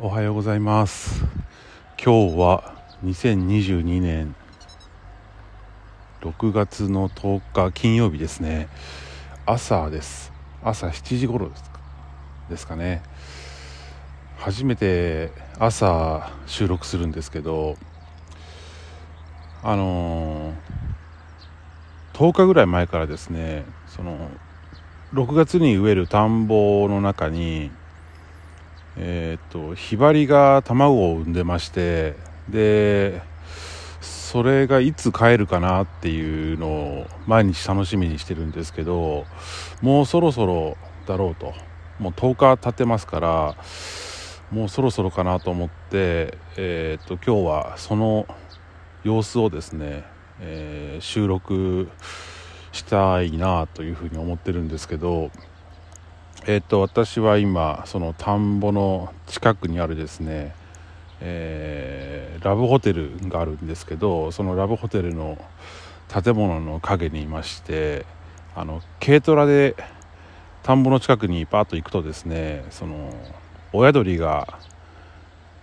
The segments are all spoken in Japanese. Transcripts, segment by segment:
おはようございます。今日は2022年6月の10日金曜日ですね。朝です。朝7時頃ですか？ね。初めて朝収録するんですけどあのー、10日ぐらい前からですねその6月に植える田んぼの中にえっ、とひばりが卵を産んでましてでそれがいつ帰るかなっていうのを毎日楽しみにしてるんですけどもうそろそろだろうと。もう10日経ってますからもうそろそろかなと思って、えー、と今日はその様子をですね、えー、収録したいなというふうに思ってるんですけどえっ、と私は今その田んぼの近くにあるですね、えー、ラブホテルがあるんですけどそのラブホテルの建物の陰にいましてあの軽トラで田んぼの近くにパーッと行くとですねその親鳥が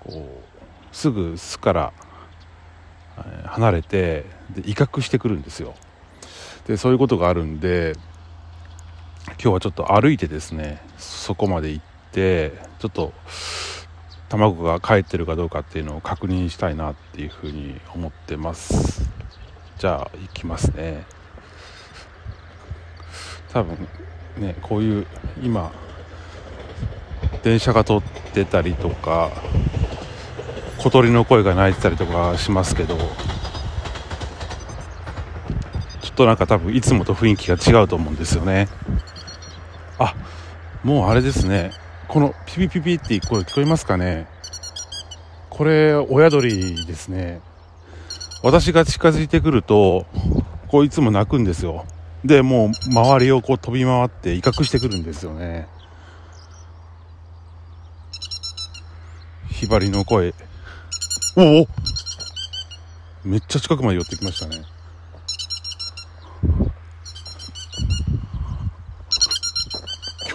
こうすぐ巣から離れてで威嚇してくるんですよ。でそういうことがあるんで今日はちょっと歩いてですねそこまで行ってちょっと卵が帰ってるかどうかっていうのを確認したいなっていうふうに思ってます。じゃあ行きますね。多分ねこういう今電車が通ってたりとか小鳥の声が鳴いてたりとかしますけどちょっとなんか多分いつもと雰囲気が違うと思うんですよね。もうあれですね。このピピピピって声聞こえますかね。これ親鳥ですね。私が近づいてくるとこういつも鳴くんですよ。でもう周りをこう飛び回って威嚇してくるんですよね。ひばりの声。おお。めっちゃ近くまで寄ってきましたね。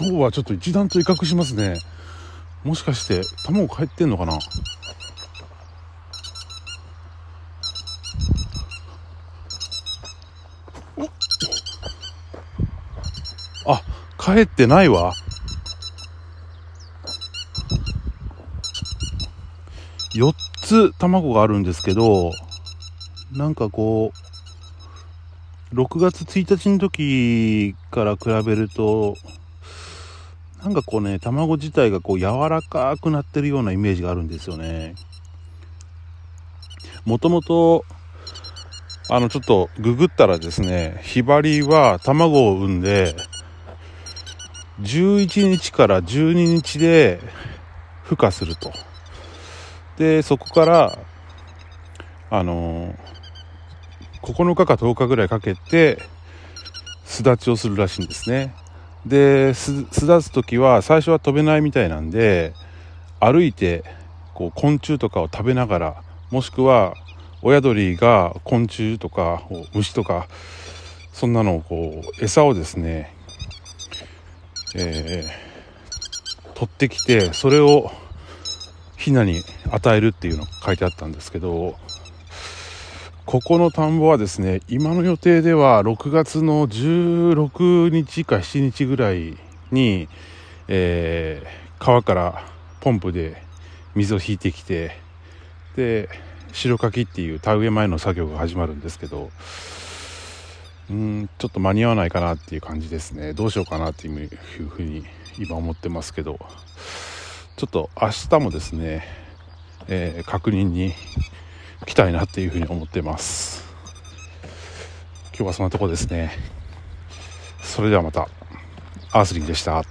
今日はちょっと一段と威嚇しますね。もしかして卵帰ってんのかな？あ帰ってないわ。4つ卵があるんですけどなんかこう6月1日の時から比べるとなんかこうね、卵自体がこう柔らかくなってるようなイメージがあるんですよね。もともと、あの、ちょっとググったらですね、ヒバリは卵を産んで、11日から12日で孵化すると。で、そこから、あの9日か10日ぐらいかけて、巣立ちをするらしいんですね。で巣立つ時は最初は飛べないみたいなんで歩いてこう昆虫とかを食べながらもしくは親鳥が昆虫とか虫とかそんなのをこう餌をですね、えー、取ってきてそれをヒナに与えるっていうのが書いてあったんですけどここの田んぼはですね、今の予定では6月の16日か7日ぐらいに、えー、川からポンプで水を引いてきて、で、白かきっていう田植え前の作業が始まるんですけど、うん、ちょっと間に合わないかなっていう感じですね。どうしようかなっていうふうに今思ってますけど、ちょっと明日もですね、えー、確認にきたいなっていうふうに思ってます。今日はそんなとこですね。それではまた。アースリンでした。